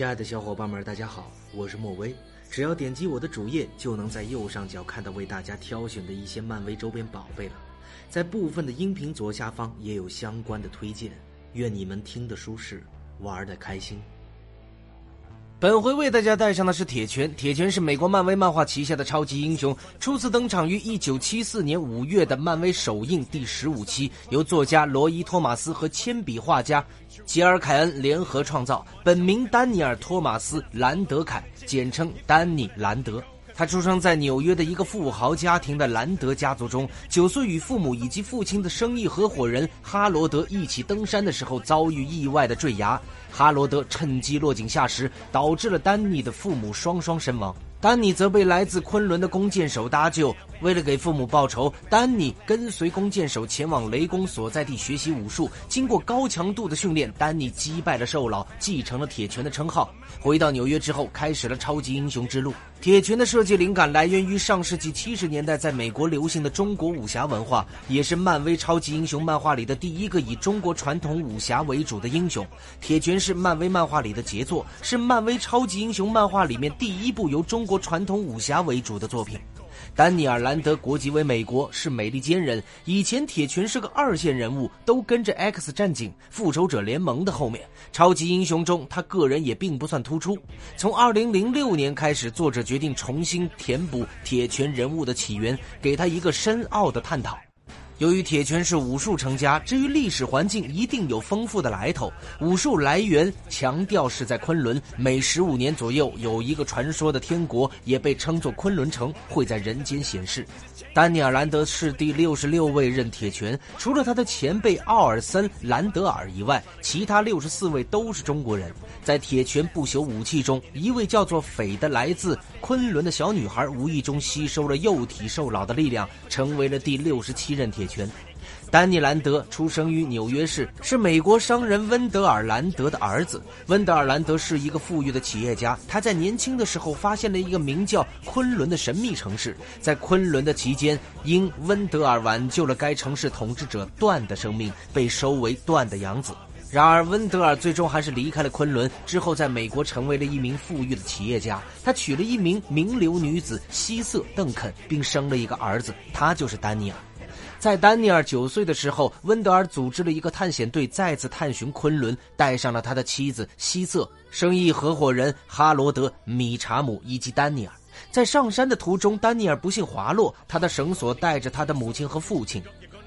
亲爱的小伙伴们，大家好，我是莫威。只要点击我的主页，就能在右上角看到为大家挑选的一些漫威周边宝贝了。在部分的音频左下方也有相关的推荐。愿你们听得舒适，玩得开心。本回为大家带上的是铁拳。铁拳是美国漫威漫画旗下的超级英雄，初次登场于一九七四年五月的漫威首映第十五期，由作家罗伊·托马斯和铅笔画家吉尔·凯恩联合创造。本名丹尼尔·托马斯·兰德凯，简称丹尼·兰德。他出生在纽约的一个富豪家庭的兰德家族中。九岁与父母以及父亲的生意合伙人哈罗德一起登山的时候，遭遇意外的坠崖。哈罗德趁机落井下石，导致了丹尼的父母双双身亡。丹尼则被来自昆仑的弓箭手搭救。为了给父母报仇，丹尼跟随弓箭手前往雷公所在地学习武术。经过高强度的训练，丹尼击败了兽老，继承了铁拳的称号。回到纽约之后，开始了超级英雄之路。铁拳的设计灵感来源于上世纪七十年代在美国流行的中国武侠文化，也是漫威超级英雄漫画里的第一个以中国传统武侠为主的英雄。铁拳是漫威漫画里的杰作，是漫威超级英雄漫画里面第一部由中国传统武侠为主的作品。丹尼尔·兰德国籍为美国，是美利坚人。以前铁拳是个二线人物，都跟着 X 战警、复仇者联盟的后面。超级英雄中，他个人也并不算突出。从2006年开始，作者决定重新填补铁拳人物的起源，给他一个深奥的探讨。由于铁拳是武术成家，至于历史环境一定有丰富的来头。武术来源强调是在昆仑，每十五年左右有一个传说的天国，也被称作昆仑城，会在人间显示。丹尼尔·兰德是第六十六位任铁拳，除了他的前辈奥尔森·兰德尔以外，其他六十四位都是中国人。在铁拳不朽武器中，一位叫做斐的来自昆仑的小女孩，无意中吸收了幼体兽老的力量，成为了第六十七任铁权。丹尼兰德出生于纽约市，是美国商人温德尔兰德的儿子。温德尔兰德是一个富裕的企业家，他在年轻的时候发现了一个名叫昆仑的神秘城市。在昆仑的期间，因温德尔挽救了该城市统治者段的生命，被收为段的养子。然而，温德尔最终还是离开了昆仑，之后在美国成为了一名富裕的企业家。他娶了一名名流女子希瑟·邓肯，并生了一个儿子，他就是丹尼尔。在丹尼尔九岁的时候，温德尔组织了一个探险队，再次探寻昆仑，带上了他的妻子希瑟、生意合伙人哈罗德、米查姆以及丹尼尔。在上山的途中，丹尼尔不幸滑落，他的绳索带着他的母亲和父亲。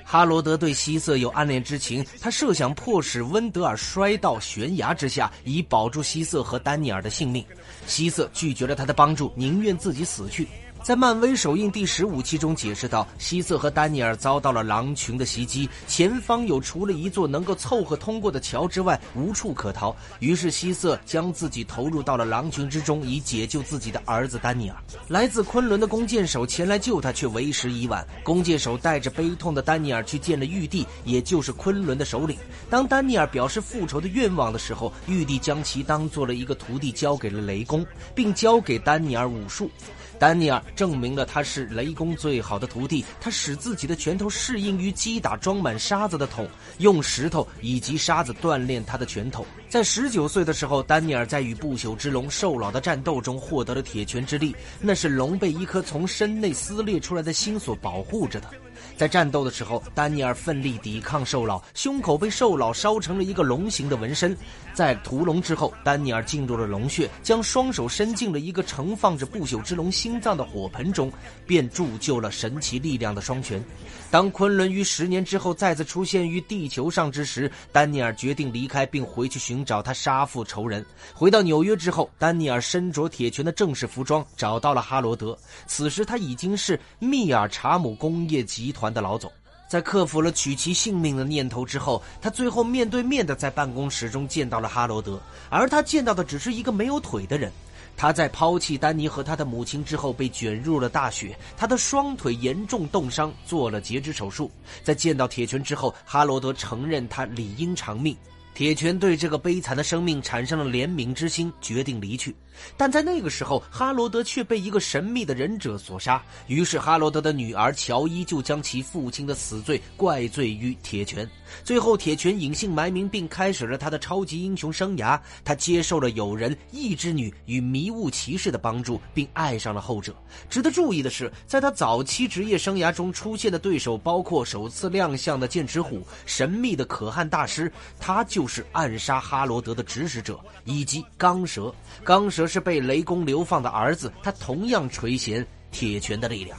哈罗德对希瑟有暗恋之情，他设想迫使温德尔摔到悬崖之下，以保住希瑟和丹尼尔的性命。希瑟拒绝了他的帮助，宁愿自己死去。在漫威首映第十五期中解释到，希瑟和丹尼尔遭到了狼群的袭击，前方有除了一座能够凑合通过的桥之外无处可逃。于是希瑟将自己投入到了狼群之中，以解救自己的儿子丹尼尔。来自昆仑的弓箭手前来救他，却为时已晚。弓箭手带着悲痛的丹尼尔去见了玉帝，也就是昆仑的首领。当丹尼尔表示复仇的愿望的时候，玉帝将其当做了一个徒弟交给了雷公，并教给丹尼尔武术。丹尼尔证明了他是雷公最好的徒弟。他使自己的拳头适应于击打装满沙子的桶，用石头以及沙子锻炼他的拳头。在十九岁的时候，丹尼尔在与不朽之龙兽老的战斗中获得了铁拳之力。那是龙被一颗从身内撕裂出来的心所保护着的。在战斗的时候，丹尼尔奋力抵抗兽老，胸口被兽老烧成了一个龙形的纹身。在屠龙之后，丹尼尔进入了龙穴，将双手伸进了一个盛放着不朽之龙心脏的火盆中，便铸就了神奇力量的双拳。当昆仑于十年之后再次出现于地球上之时，丹尼尔决定离开，并回去寻找他杀父仇人。回到纽约之后，丹尼尔身着铁拳的正式服装，找到了哈罗德。此时他已经是密尔查姆工业集团。的老总，在克服了取其性命的念头之后，他最后面对面的在办公室中见到了哈罗德，而他见到的只是一个没有腿的人。他在抛弃丹尼和他的母亲之后，被卷入了大雪，他的双腿严重冻伤，做了截肢手术。在见到铁拳之后，哈罗德承认他理应偿命。铁拳对这个悲惨的生命产生了怜悯之心，决定离去。但在那个时候，哈罗德却被一个神秘的忍者所杀。于是，哈罗德的女儿乔伊就将其父亲的死罪怪罪于铁拳。最后，铁拳隐姓埋名，并开始了他的超级英雄生涯。他接受了友人异之女与迷雾骑士的帮助，并爱上了后者。值得注意的是，在他早期职业生涯中出现的对手包括首次亮相的剑齿虎、神秘的可汗大师，他就。就是暗杀哈罗德的指使者，以及钢蛇。钢蛇则是被雷公流放的儿子，他同样垂涎铁拳的力量。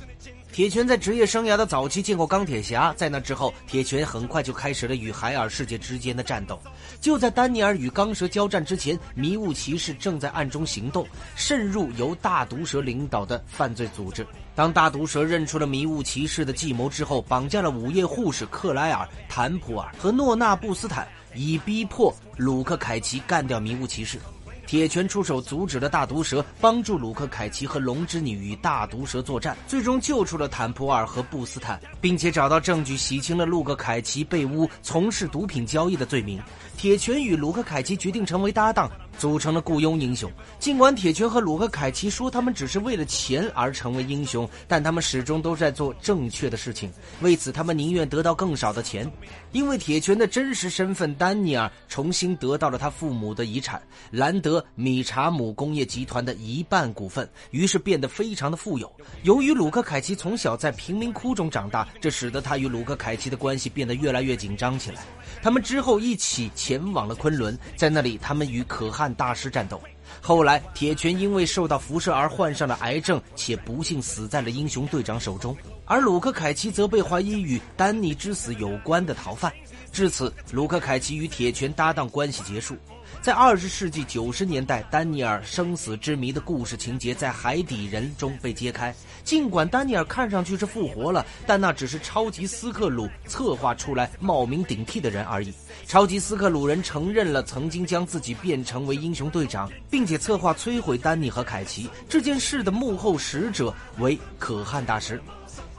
铁拳在职业生涯的早期见过钢铁侠，在那之后，铁拳很快就开始了与海尔世界之间的战斗。就在丹尼尔与钢蛇交战之前，迷雾骑士正在暗中行动，渗入由大毒蛇领导的犯罪组织。当大毒蛇认出了迷雾骑士的计谋之后，绑架了午夜护士克莱尔、坦普尔和诺纳布斯坦。以逼迫鲁克·凯奇干掉迷雾骑士，铁拳出手阻止了大毒蛇，帮助鲁克·凯奇和龙之女与大毒蛇作战，最终救出了坦普尔和布斯坦，并且找到证据洗清了鲁克·凯奇被污从事毒品交易的罪名。铁拳与鲁克·凯奇决定成为搭档。组成了雇佣英雄。尽管铁拳和鲁克·凯奇说他们只是为了钱而成为英雄，但他们始终都在做正确的事情。为此，他们宁愿得到更少的钱。因为铁拳的真实身份，丹尼尔重新得到了他父母的遗产——兰德米查姆工业集团的一半股份，于是变得非常的富有。由于鲁克·凯奇从小在贫民窟中长大，这使得他与鲁克·凯奇的关系变得越来越紧张起来。他们之后一起前往了昆仑，在那里，他们与可汗。大师战斗，后来铁拳因为受到辐射而患上了癌症，且不幸死在了英雄队长手中。而鲁克·凯奇则被怀疑与丹尼之死有关的逃犯。至此，鲁克·凯奇与铁拳搭档关系结束。在二十世纪九十年代，丹尼尔生死之谜的故事情节在《海底人》中被揭开。尽管丹尼尔看上去是复活了，但那只是超级斯克鲁策划出来冒名顶替的人而已。超级斯克鲁人承认了曾经将自己变成为英雄队长，并且策划摧毁丹尼和凯奇。这件事的幕后使者为可汗大师。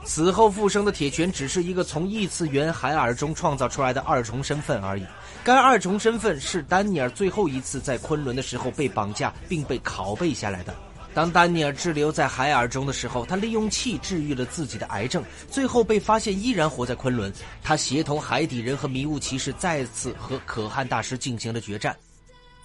死后复生的铁拳只是一个从异次元海尔中创造出来的二重身份而已。该二重身份是丹尼尔最后一次在昆仑的时候被绑架并被拷贝下来的。当丹尼尔滞留在海尔中的时候，他利用气治愈了自己的癌症，最后被发现依然活在昆仑。他协同海底人和迷雾骑士再次和可汗大师进行了决战。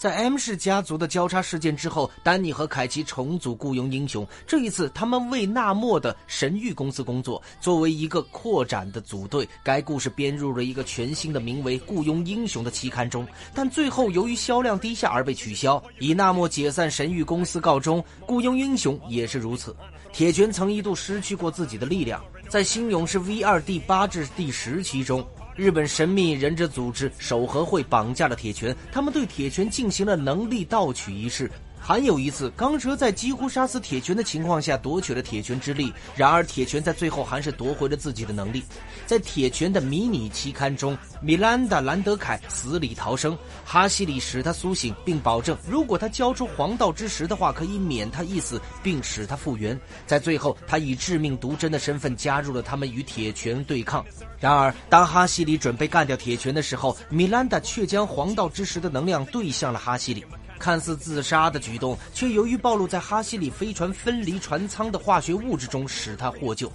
在 M 氏家族的交叉事件之后，丹尼和凯奇重组雇佣英雄。这一次，他们为纳莫的神域公司工作，作为一个扩展的组队。该故事编入了一个全新的名为《雇佣英雄》的期刊中，但最后由于销量低下而被取消，以纳莫解散神域公司告终。雇佣英雄也是如此。铁拳曾一度失去过自己的力量，在新勇士 V 二第八至第十期中。日本神秘忍者组织守和会绑架了铁拳，他们对铁拳进行了能力盗取仪式。还有一次，钢蛇在几乎杀死铁拳的情况下夺取了铁拳之力，然而铁拳在最后还是夺回了自己的能力。在铁拳的迷你期刊中，米兰达·兰德凯死里逃生，哈西里使他苏醒，并保证如果他交出黄道之石的话，可以免他一死，并使他复原。在最后，他以致命毒针的身份加入了他们与铁拳对抗。然而，当哈西里准备干掉铁拳的时候，米兰达却将黄道之石的能量对向了哈西里。看似自杀的举动，却由于暴露在哈西里飞船分离船舱的化学物质中，使他获救。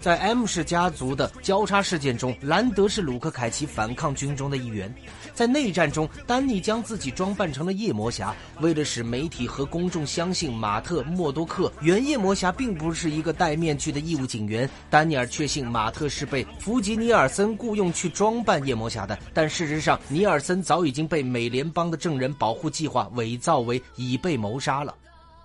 在 M 氏家族的交叉事件中，兰德是鲁克凯奇反抗军中的一员。在内战中，丹尼将自己装扮成了夜魔侠，为了使媒体和公众相信马特·默多克原夜魔侠并不是一个戴面具的义务警员，丹尼尔确信马特是被弗吉尼尔森雇佣去装扮夜魔侠的。但事实上，尼尔森早已经被美联邦的证人保护计划伪造为已被谋杀了。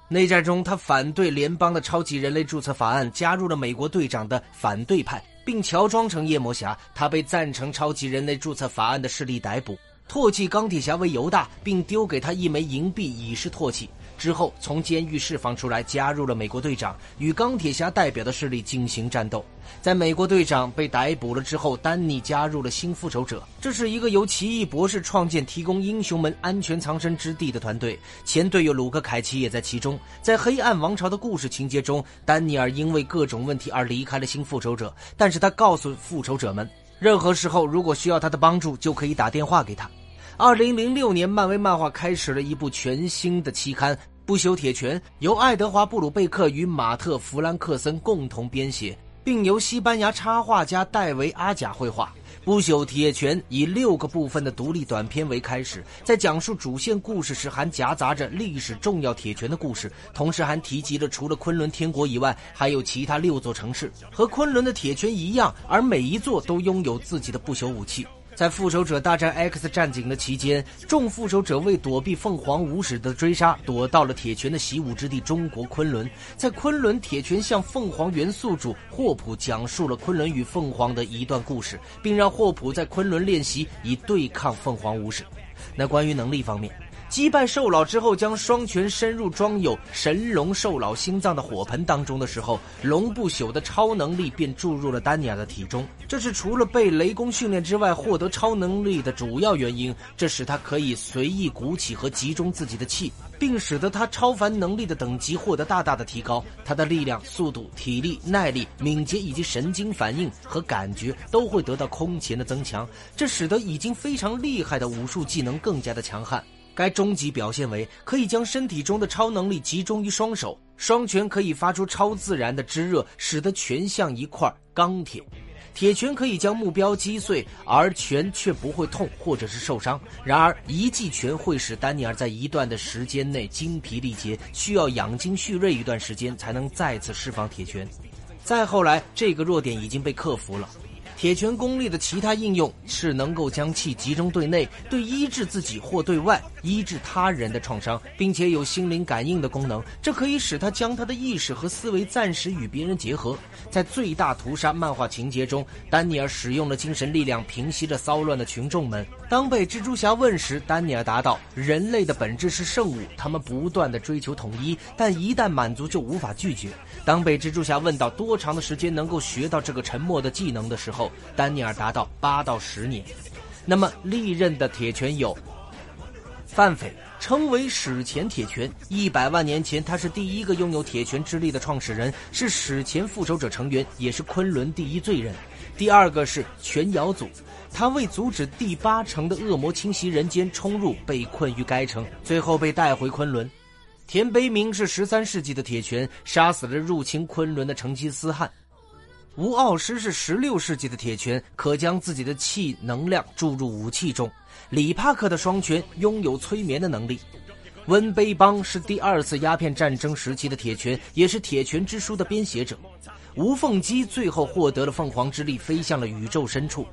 内战中，他反对联邦的超级人类注册法案，加入了美国队长的反对派，并乔装成夜魔侠。他被赞成超级人类注册法案的势力逮捕，唾弃钢铁侠为犹大，并丢给他一枚银币以示唾弃。之后从监狱释放出来，加入了美国队长，与钢铁侠代表的势力进行战斗。在美国队长被逮捕了之后，丹尼加入了新复仇者。这是一个由奇异博士创建、提供英雄们安全藏身之地的团队。前队友鲁克·凯奇也在其中。在黑暗王朝的故事情节中，丹尼尔因为各种问题而离开了新复仇者，但是他告诉复仇者们，任何时候如果需要他的帮助，就可以打电话给他。二零零六年，漫威漫画开始了一部全新的期刊《不朽铁拳》，由爱德华·布鲁贝克与马特·弗兰克森共同编写，并由西班牙插画家戴维·阿贾绘画。《不朽铁拳》以六个部分的独立短片为开始，在讲述主线故事时，还夹杂着历史重要铁拳的故事，同时还提及了除了昆仑天国以外，还有其他六座城市和昆仑的铁拳一样，而每一座都拥有自己的不朽武器。在复仇者大战 X 战警的期间，众复仇者为躲避凤凰武士的追杀，躲到了铁拳的习武之地中国昆仑。在昆仑，铁拳向凤凰元素主霍普讲述了昆仑与凤凰的一段故事，并让霍普在昆仑练习以对抗凤凰武士。那关于能力方面。击败兽老之后，将双拳伸入装有神龙兽老心脏的火盆当中的时候，龙不朽的超能力便注入了丹尼尔的体中。这是除了被雷公训练之外获得超能力的主要原因。这使他可以随意鼓起和集中自己的气，并使得他超凡能力的等级获得大大的提高。他的力量、速度、体力、耐力、敏捷以及神经反应和感觉都会得到空前的增强，这使得已经非常厉害的武术技能更加的强悍。该终极表现为可以将身体中的超能力集中于双手，双拳可以发出超自然的炙热，使得拳像一块钢铁。铁拳可以将目标击碎，而拳却不会痛或者是受伤。然而一记拳会使丹尼尔在一段的时间内精疲力竭，需要养精蓄锐一段时间才能再次释放铁拳。再后来，这个弱点已经被克服了。铁拳功力的其他应用是能够将气集中对内，对医治自己或对外医治他人的创伤，并且有心灵感应的功能。这可以使他将他的意识和思维暂时与别人结合。在最大屠杀漫画情节中，丹尼尔使用了精神力量平息着骚乱的群众们。当被蜘蛛侠问时，丹尼尔答道：“人类的本质是圣物，他们不断的追求统一，但一旦满足就无法拒绝。”当被蜘蛛侠问到多长的时间能够学到这个沉默的技能的时候，丹尼尔达到：“八到十年。”那么历任的铁拳有：范斐称为史前铁拳，一百万年前他是第一个拥有铁拳之力的创始人，是史前复仇者成员，也是昆仑第一罪人。第二个是拳瑶祖，他为阻止第八城的恶魔侵袭人间冲入，被困于该城，最后被带回昆仑。田悲鸣是十三世纪的铁拳，杀死了入侵昆仑的成吉思汗。吴傲师是十六世纪的铁拳，可将自己的气能量注入武器中。李帕克的双拳拥有催眠的能力。温卑邦是第二次鸦片战争时期的铁拳，也是《铁拳之书》的编写者。吴凤基最后获得了凤凰之力，飞向了宇宙深处。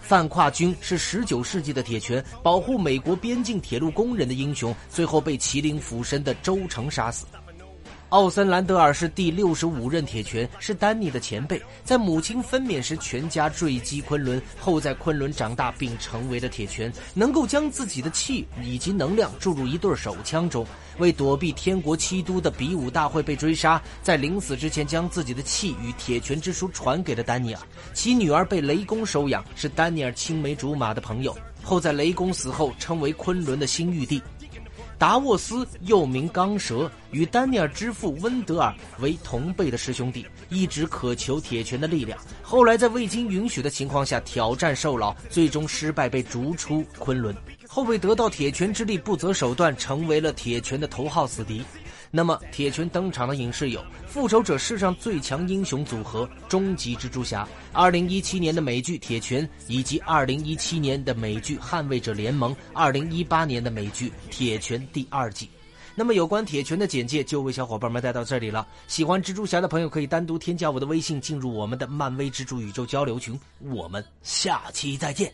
范跨军是十九世纪的铁拳，保护美国边境铁路工人的英雄，最后被麒麟附身的周成杀死。奥森兰德尔是第六十五任铁拳，是丹尼的前辈，在母亲分娩时全家坠机昆仑，后在昆仑长大并成为了铁拳，能够将自己的气以及能量注入一对手枪中。为躲避天国七都的比武大会被追杀，在临死之前将自己的气与铁拳之书传给了丹尼尔。其女儿被雷公收养，是丹尼尔青梅竹马的朋友。后在雷公死后，成为昆仑的新玉帝。达沃斯又名钢蛇，与丹尼尔之父温德尔为同辈的师兄弟，一直渴求铁拳的力量。后来在未经允许的情况下挑战兽老，最终失败，被逐出昆仑。后被得到铁拳之力，不择手段，成为了铁拳的头号死敌。那么，铁拳登场的影视有《复仇者世上最强英雄组合》《终极蜘蛛侠》、二零一七年的美剧《铁拳》，以及二零一七年的美剧《捍卫者联盟》，二零一八年的美剧《铁拳》第二季。那么，有关铁拳的简介就为小伙伴们带到这里了。喜欢蜘蛛侠的朋友可以单独添加我的微信，进入我们的漫威蜘蛛宇宙交流群。我们下期再见。